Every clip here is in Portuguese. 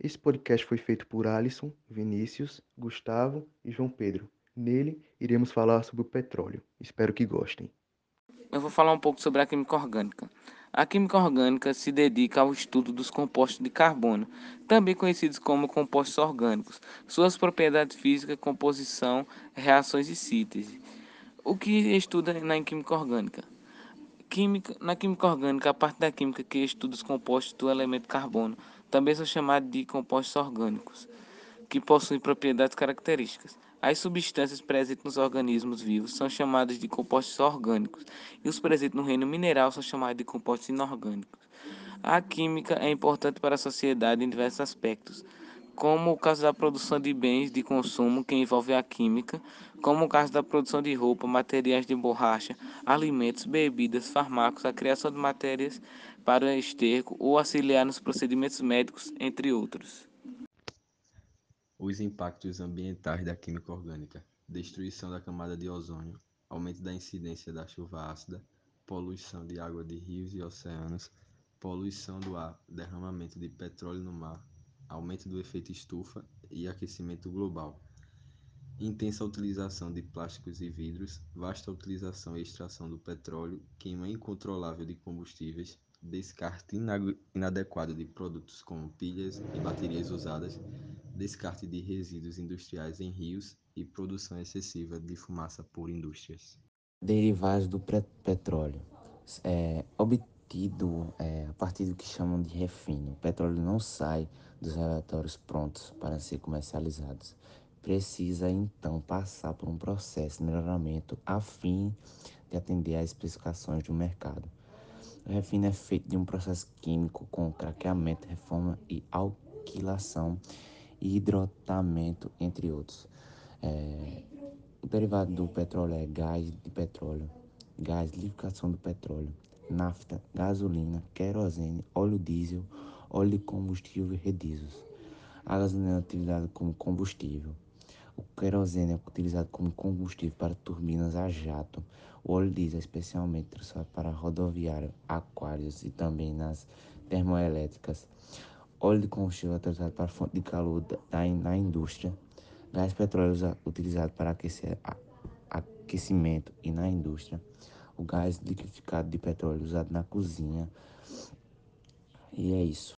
Esse podcast foi feito por Alisson, Vinícius, Gustavo e João Pedro. Nele, iremos falar sobre o petróleo. Espero que gostem. Eu vou falar um pouco sobre a química orgânica. A química orgânica se dedica ao estudo dos compostos de carbono, também conhecidos como compostos orgânicos, suas propriedades físicas, composição, reações e síntese. O que estuda na química orgânica? Química, na química orgânica, a parte da química que estuda os compostos do elemento carbono também são chamados de compostos orgânicos, que possuem propriedades características. As substâncias presentes nos organismos vivos são chamadas de compostos orgânicos e os presentes no reino mineral são chamados de compostos inorgânicos. A química é importante para a sociedade em diversos aspectos, como o caso da produção de bens de consumo que envolve a química, como o caso da produção de roupa, materiais de borracha, alimentos, bebidas, fármacos, a criação de matérias para esterco ou auxiliar nos procedimentos médicos, entre outros. Os impactos ambientais da química orgânica: destruição da camada de ozônio, aumento da incidência da chuva ácida, poluição de água de rios e oceanos, poluição do ar, derramamento de petróleo no mar, aumento do efeito estufa e aquecimento global. Intensa utilização de plásticos e vidros, vasta utilização e extração do petróleo, queima incontrolável de combustíveis, descarte inadequado de produtos como pilhas e baterias usadas, descarte de resíduos industriais em rios e produção excessiva de fumaça por indústrias. Derivados do petróleo. É, é, a partir do que chamam de refino. O petróleo não sai dos relatórios prontos para ser comercializados. Precisa então passar por um processo de melhoramento a fim de atender às especificações do mercado. O refino é feito de um processo químico com craqueamento, reforma e alquilação e hidrotamento, entre outros. É, o derivado do petróleo é gás de petróleo, gás de liquidação do petróleo, nafta, gasolina, querosene, óleo diesel, óleo de combustível e redizos. A gasolina é utilizada como combustível. O querosene é utilizado como combustível para turbinas a jato. O óleo diesel é especialmente usado para rodoviário, aquários e também nas termoelétricas. Óleo de combustível é utilizado para fonte de calor da, na indústria. Gás petróleo é utilizado para aquecer, a, aquecimento e na indústria. O gás liquidificado de petróleo usado na cozinha. E é isso.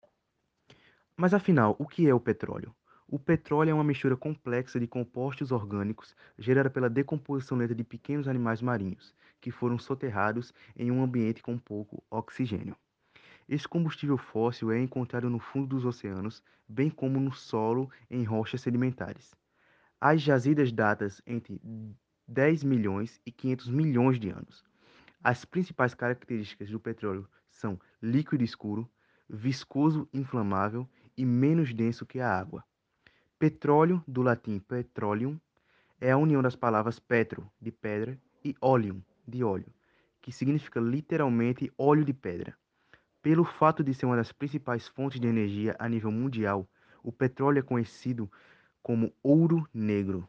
Mas afinal, o que é o petróleo? O petróleo é uma mistura complexa de compostos orgânicos gerada pela decomposição lenta de pequenos animais marinhos, que foram soterrados em um ambiente com pouco oxigênio. Esse combustível fóssil é encontrado no fundo dos oceanos, bem como no solo em rochas sedimentares. As jazidas datas entre 10 milhões e 500 milhões de anos. As principais características do petróleo são líquido escuro, viscoso inflamável e menos denso que a água. Petróleo, do latim petroleum, é a união das palavras petro, de pedra, e oleum, de óleo, que significa literalmente óleo de pedra. Pelo fato de ser uma das principais fontes de energia a nível mundial, o petróleo é conhecido como ouro negro.